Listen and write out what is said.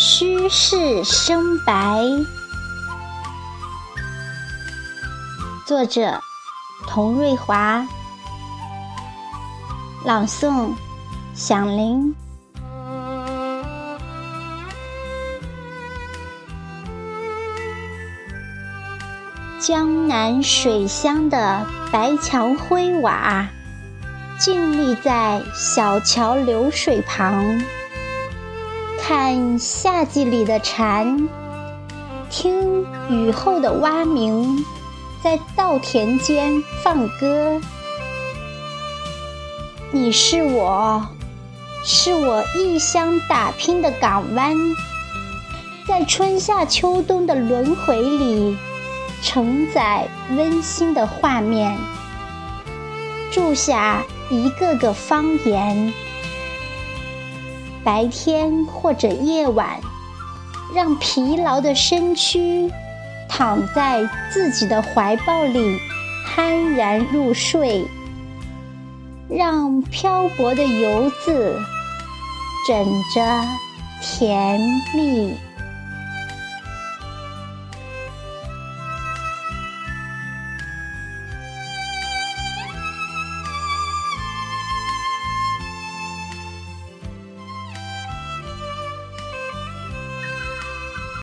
虚室生白。作者：童瑞华。朗诵：响铃。江南水乡的白墙灰瓦，静立在小桥流水旁，看夏季里的蝉，听雨后的蛙鸣，在稻田间放歌。你是我，是我异乡打拼的港湾，在春夏秋冬的轮回里。承载温馨的画面，住下一个个方言。白天或者夜晚，让疲劳的身躯躺在自己的怀抱里，酣然入睡。让漂泊的游子枕着甜蜜。